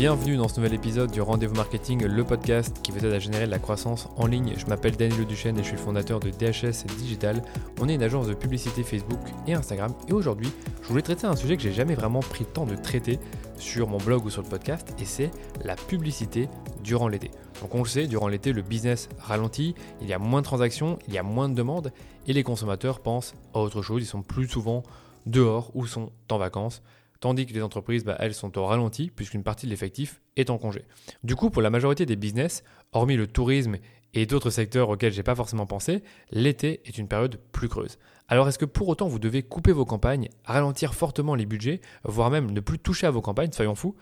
Bienvenue dans ce nouvel épisode du Rendez-vous Marketing, le podcast qui vous aide à générer de la croissance en ligne. Je m'appelle Daniel Duchesne et je suis le fondateur de DHS Digital. On est une agence de publicité Facebook et Instagram et aujourd'hui, je voulais traiter un sujet que j'ai jamais vraiment pris le temps de traiter sur mon blog ou sur le podcast et c'est la publicité durant l'été. Donc on le sait, durant l'été, le business ralentit, il y a moins de transactions, il y a moins de demandes et les consommateurs pensent à autre chose, ils sont plus souvent dehors ou sont en vacances tandis que les entreprises, bah, elles, sont au ralenti puisqu'une partie de l'effectif est en congé. Du coup, pour la majorité des business, hormis le tourisme et d'autres secteurs auxquels j'ai pas forcément pensé, l'été est une période plus creuse. Alors est-ce que pour autant vous devez couper vos campagnes, ralentir fortement les budgets, voire même ne plus toucher à vos campagnes, soyons fous?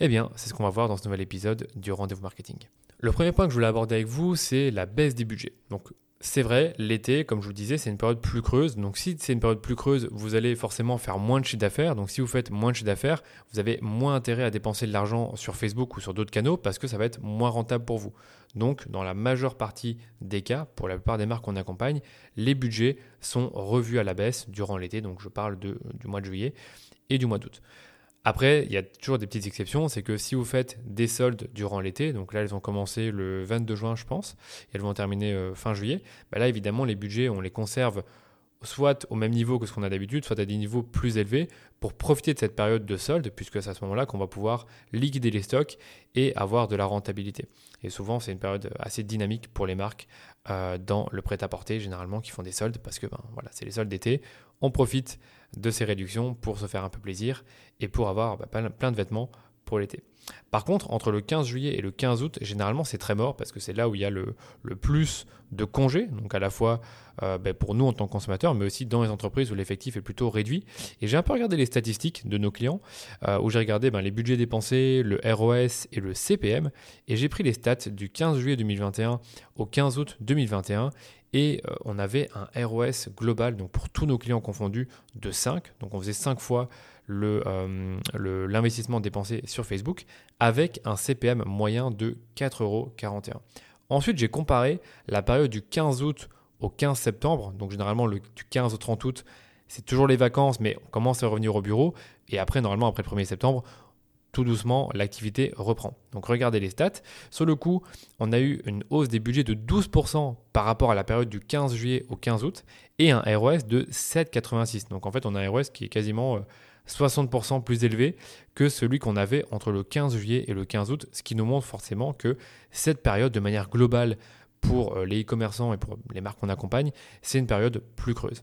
Eh bien, c'est ce qu'on va voir dans ce nouvel épisode du rendez-vous marketing. Le premier point que je voulais aborder avec vous, c'est la baisse des budgets. Donc c'est vrai, l'été, comme je vous disais, c'est une période plus creuse. Donc si c'est une période plus creuse, vous allez forcément faire moins de chiffre d'affaires. Donc si vous faites moins de chiffre d'affaires, vous avez moins intérêt à dépenser de l'argent sur Facebook ou sur d'autres canaux parce que ça va être moins rentable pour vous. Donc dans la majeure partie des cas, pour la plupart des marques qu'on accompagne, les budgets sont revus à la baisse durant l'été. Donc je parle du mois de juillet et du mois d'août. Après, il y a toujours des petites exceptions, c'est que si vous faites des soldes durant l'été, donc là elles ont commencé le 22 juin je pense, et elles vont terminer euh, fin juillet, bah là évidemment les budgets on les conserve soit au même niveau que ce qu'on a d'habitude, soit à des niveaux plus élevés pour profiter de cette période de solde, puisque c'est à ce moment-là qu'on va pouvoir liquider les stocks et avoir de la rentabilité. Et souvent, c'est une période assez dynamique pour les marques euh, dans le prêt-à-porter, généralement, qui font des soldes, parce que ben, voilà, c'est les soldes d'été. On profite de ces réductions pour se faire un peu plaisir et pour avoir bah, plein de vêtements pour l'été. Par contre, entre le 15 juillet et le 15 août, généralement c'est très mort parce que c'est là où il y a le, plus de congés, donc à la fois euh, ben, pour nous en tant que consommateurs, mais aussi dans les entreprises où l'effectif est plutôt réduit. Et j'ai un peu regardé les statistiques de nos clients, euh, où j'ai regardé ben, les budgets dépensés, le ROS et le CPM, et j'ai pris les stats du 15 juillet 2021 au 15 août 2021, et euh, on avait un ROS global, donc pour tous nos clients confondus, de 5. Donc on faisait 5 fois l'investissement le, l'investissement dépensé sur Facebook avec un CPM moyen de 4,41 euros. Ensuite, j'ai comparé la période du 15 août au 15 septembre. Donc généralement, le, du 15 au 30 août, c'est toujours les vacances, mais on commence à revenir au bureau. Et après, normalement, après le 1er septembre, tout doucement, l'activité reprend. Donc regardez les stats. Sur le coup, on a eu une hausse des budgets de 12% par rapport à la période du 15 juillet au 15 août et un ROS de 7,86. Donc en fait, on a un ROS qui est quasiment 60% euh, plus élevé que celui qu'on avait entre le 15 juillet et le 15 août, ce qui nous montre forcément que cette période, de manière globale pour euh, les e-commerçants et pour les marques qu'on accompagne, c'est une période plus creuse.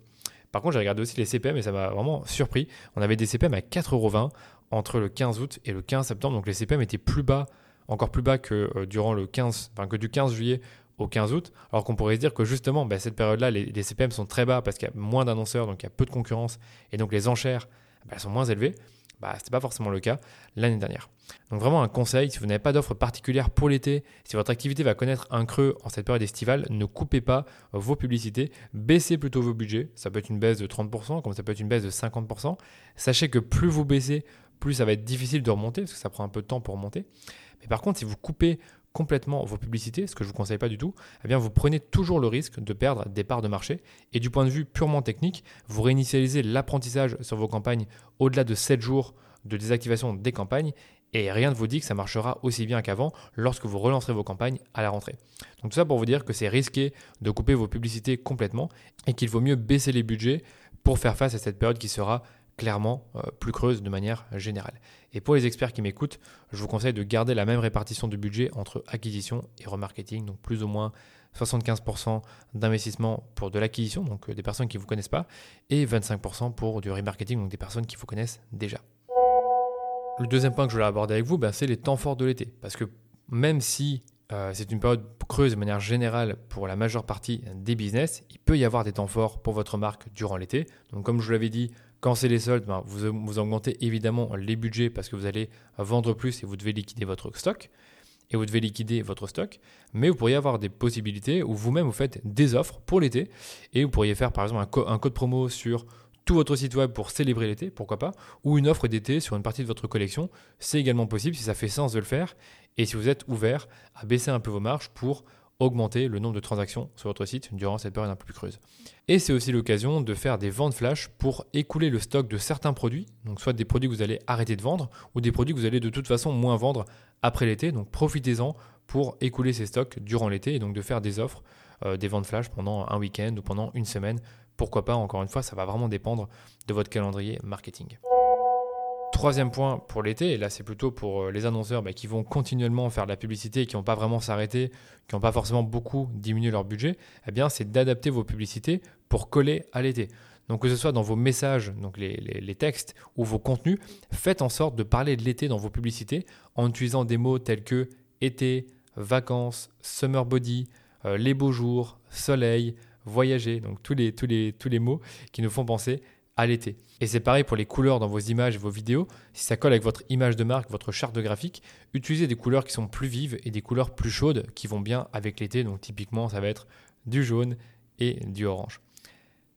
Par contre, j'ai regardé aussi les CPM et ça m'a vraiment surpris. On avait des CPM à 4,20€ entre le 15 août et le 15 septembre. Donc les CPM étaient plus bas, encore plus bas que euh, durant le 15, enfin que du 15 juillet au 15 août. Alors qu'on pourrait se dire que justement, bah, cette période-là, les, CPM sont très bas parce qu'il y a moins d'annonceurs, donc il y a peu de concurrence et donc les enchères bah, sont moins élevées. Bah, ce n'était pas forcément le cas l'année dernière. Donc vraiment un conseil, si vous n'avez pas d'offre particulière pour l'été, si votre activité va connaître un creux en cette période estivale, ne coupez pas vos publicités, baissez plutôt vos budgets. Ça peut être une baisse de 30%, comme ça peut être une baisse de 50%. Sachez que plus vous baissez, plus ça va être difficile de remonter, parce que ça prend un peu de temps pour remonter. Mais par contre, si vous coupez complètement vos publicités, ce que je ne vous conseille pas du tout, eh vous prenez toujours le risque de perdre des parts de marché. Et du point de vue purement technique, vous réinitialisez l'apprentissage sur vos campagnes au-delà de 7 jours de désactivation des campagnes et rien ne vous dit que ça marchera aussi bien qu'avant lorsque vous relancerez vos campagnes à la rentrée. Donc tout ça pour vous dire que c'est risqué de couper vos publicités complètement et qu'il vaut mieux baisser les budgets pour faire face à cette période qui sera clairement euh, plus creuse de manière générale. Et pour les experts qui m'écoutent, je vous conseille de garder la même répartition de budget entre acquisition et remarketing, donc plus ou moins 75% d'investissement pour de l'acquisition, donc euh, des personnes qui ne vous connaissent pas, et 25% pour du remarketing, donc des personnes qui vous connaissent déjà. Le deuxième point que je voulais aborder avec vous, ben, c'est les temps forts de l'été. Parce que même si euh, c'est une période creuse de manière générale pour la majeure partie des business, il peut y avoir des temps forts pour votre marque durant l'été. Donc comme je vous l'avais dit, quand c'est les soldes, ben, vous, augmentez évidemment les budgets parce que vous allez vendre plus et vous devez liquider votre stock. Et vous devez liquider votre stock. Mais vous pourriez avoir des possibilités où vous-même vous faites des offres pour l'été. Et vous pourriez faire par exemple un code promo sur tout votre site web pour célébrer l'été, pourquoi pas, ou une offre d'été sur une partie de votre collection. C'est également possible si ça fait sens de le faire et si vous êtes ouvert à baisser un peu vos marges pour augmenter le nombre de transactions sur votre site durant cette période un peu plus creuse. Et c'est aussi l'occasion de faire des ventes flash pour écouler le stock de certains produits, donc soit des produits que vous allez arrêter de vendre ou des produits que vous allez de toute façon moins vendre après l'été. Donc profitez-en pour écouler ces stocks durant l'été et donc de faire des offres, euh, des ventes flash pendant un week-end ou pendant une semaine. Pourquoi pas, encore une fois, ça va vraiment dépendre de votre calendrier marketing. Troisième point pour l'été, et là c'est plutôt pour euh, les annonceurs bah, qui vont continuellement faire de la publicité qui n'ont pas vraiment s'arrêter, qui n'ont pas forcément beaucoup diminué leur budget, eh bien c'est d'adapter vos publicités pour coller à l'été. Donc que ce soit dans vos messages, donc les, les, textes ou vos contenus, faites en sorte de parler de l'été dans vos publicités en utilisant des mots tels que été, vacances, summer body, euh, les beaux jours, soleil, voyager, donc tous les, tous les, tous les mots qui nous font penser l'été. Et c'est pareil pour les couleurs dans vos images et vos vidéos. Si ça colle avec votre image de marque, votre charte graphique, utilisez des couleurs qui sont plus vives et des couleurs plus chaudes qui vont bien avec l'été. Donc typiquement, ça va être du jaune et du orange.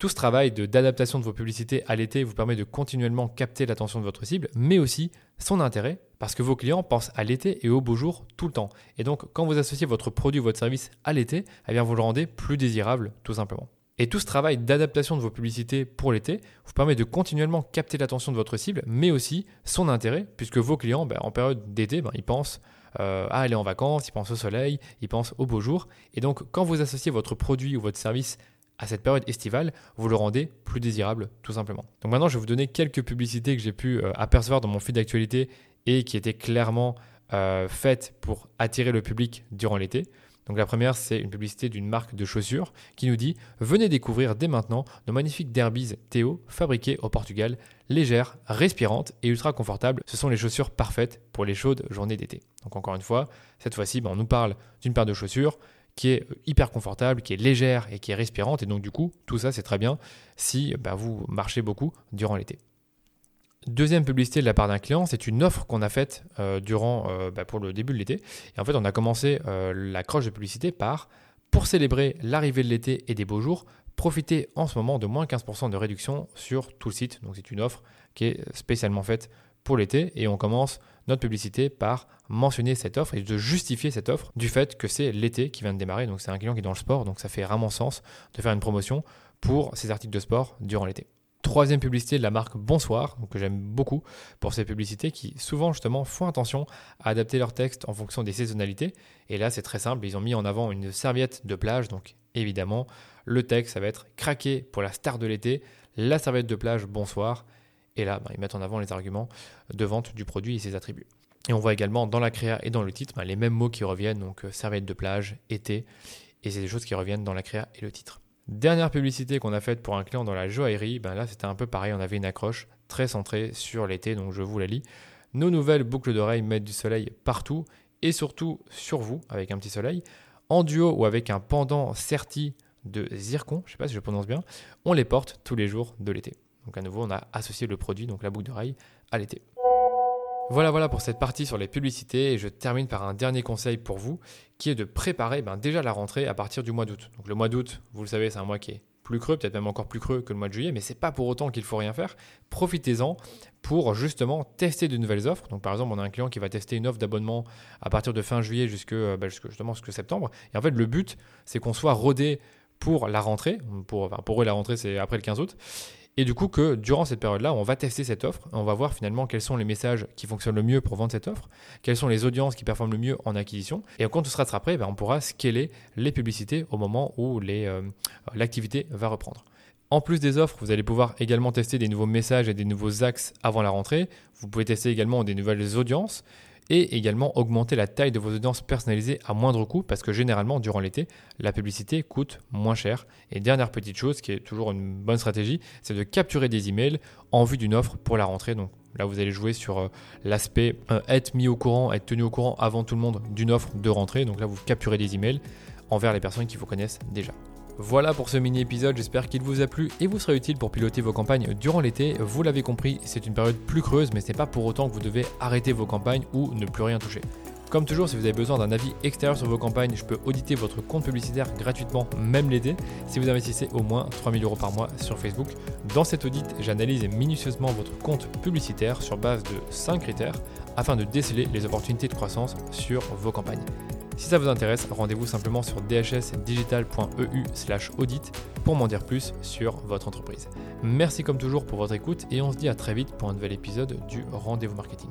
Tout ce travail d'adaptation de, vos publicités à l'été vous permet de continuellement capter l'attention de votre cible, mais aussi son intérêt, parce que vos clients pensent à l'été et au beau jour tout le temps. Et donc, quand vous associez votre produit ou votre service à l'été, eh vous le rendez plus désirable, tout simplement. Et tout ce travail d'adaptation de vos publicités pour l'été vous permet de continuellement capter l'attention de votre cible, mais aussi son intérêt, puisque vos clients, ben, en période d'été, ben, ils pensent euh, à aller en vacances, ils pensent au soleil, ils pensent au beau jour. Et donc, quand vous associez votre produit ou votre service à cette période estivale, vous le rendez plus désirable, tout simplement. Donc maintenant, je vais vous donner quelques publicités que j'ai pu euh, apercevoir dans mon feed d'actualité et qui étaient clairement euh, faites pour attirer le public durant l'été. Donc la première, c'est une publicité d'une marque de chaussures qui nous dit Venez découvrir dès maintenant nos magnifiques Derbies Théo fabriquées au Portugal, légères, respirantes et ultra confortables. Ce sont les chaussures parfaites pour les chaudes journées d'été. Donc encore une fois, cette fois-ci, ben, on nous parle d'une paire de chaussures qui est hyper confortable, qui est légère et qui est respirante. Et donc du coup, tout ça, c'est très bien si ben, vous marchez beaucoup durant l'été. Deuxième publicité de la part d'un client, c'est une offre qu'on a faite euh, durant euh, bah, pour le début de l'été. Et en fait, on a commencé euh, la croche de publicité par pour célébrer l'arrivée de l'été et des beaux jours, profitez en ce moment de moins 15% de réduction sur tout le site. Donc c'est une offre qui est spécialement faite pour l'été et on commence notre publicité par mentionner cette offre et de justifier cette offre du fait que c'est l'été qui vient de démarrer. Donc c'est un client qui est dans le sport, donc ça fait vraiment sens de faire une promotion pour ces articles de sport durant l'été. Troisième publicité de la marque Bonsoir, que j'aime beaucoup pour ces publicités qui souvent justement font attention à adapter leur texte en fonction des saisonnalités. Et là c'est très simple, ils ont mis en avant une serviette de plage, donc évidemment le texte ça va être craqué pour la star de l'été, la serviette de plage Bonsoir. Et là ben, ils mettent en avant les arguments de vente du produit et ses attributs. Et on voit également dans la créa et dans le titre ben, les mêmes mots qui reviennent, donc euh, serviette de plage, été, et c'est des choses qui reviennent dans la créa et le titre. Dernière publicité qu'on a faite pour un client dans la joaillerie, ben là c'était un peu pareil, on avait une accroche très centrée sur l'été, donc je vous la lis. Nos nouvelles boucles d'oreilles mettent du soleil partout et surtout sur vous avec un petit soleil. En duo ou avec un pendant serti de zircon, je ne sais pas si je prononce bien, on les porte tous les jours de l'été. Donc à nouveau, on a associé le produit, donc la boucle d'oreille, à l'été. Voilà, voilà pour cette partie sur les publicités et je termine par un dernier conseil pour vous qui est de préparer ben, déjà la rentrée à partir du mois d'août. Donc le mois d'août, vous le savez, c'est un mois qui est plus creux, peut-être même encore plus creux que le mois de juillet, mais c'est pas pour autant qu'il faut rien faire. Profitez-en pour justement tester de nouvelles offres. Donc par exemple, on a un client qui va tester une offre d'abonnement à partir de fin juillet jusque, ben, justement jusqu'à septembre. Et en fait, le but, c'est qu'on soit rodé pour la rentrée. Pour, pour eux, la rentrée, c'est après le 15 août. Et du coup, que durant cette période-là, on va tester cette offre, on va voir finalement quels sont les messages qui fonctionnent le mieux pour vendre cette offre, quelles sont les audiences qui performent le mieux en acquisition. Et quand tout sera prêt, on pourra scaler les publicités au moment où euh, l'activité va reprendre. En plus des offres, vous allez pouvoir également tester des nouveaux messages et des nouveaux axes avant la rentrée. Vous pouvez tester également des nouvelles audiences et également augmenter la taille de vos audiences personnalisées à moindre coût parce que généralement durant l'été, la publicité coûte moins cher. Et dernière petite chose qui est toujours une bonne stratégie, c'est de capturer des emails en vue d'une offre pour la rentrée. Donc là, vous allez jouer sur euh, l'aspect euh, être mis au courant, être tenu au courant avant tout le monde d'une offre de rentrée. Donc là, vous capturez des emails envers les personnes qui vous connaissent déjà. Voilà pour ce mini-épisode, j'espère qu'il vous a plu et vous sera utile pour piloter vos campagnes durant l'été. Vous l'avez compris, c'est une période plus creuse, mais ce n'est pas pour autant que vous devez arrêter vos campagnes ou ne plus rien toucher. Comme toujours, si vous avez besoin d'un avis extérieur sur vos campagnes, je peux auditer votre compte publicitaire gratuitement, même l'été, si vous investissez au moins 3000 euros par mois sur Facebook. Dans cet audit, j'analyse minutieusement votre compte publicitaire sur base de 5 critères afin de déceler les opportunités de croissance sur vos campagnes. Si ça vous intéresse, rendez-vous simplement sur dhsdigital.eu slash audit pour m'en dire plus sur votre entreprise. Merci comme toujours pour votre écoute et on se dit à très vite pour un nouvel épisode du Rendez-vous Marketing.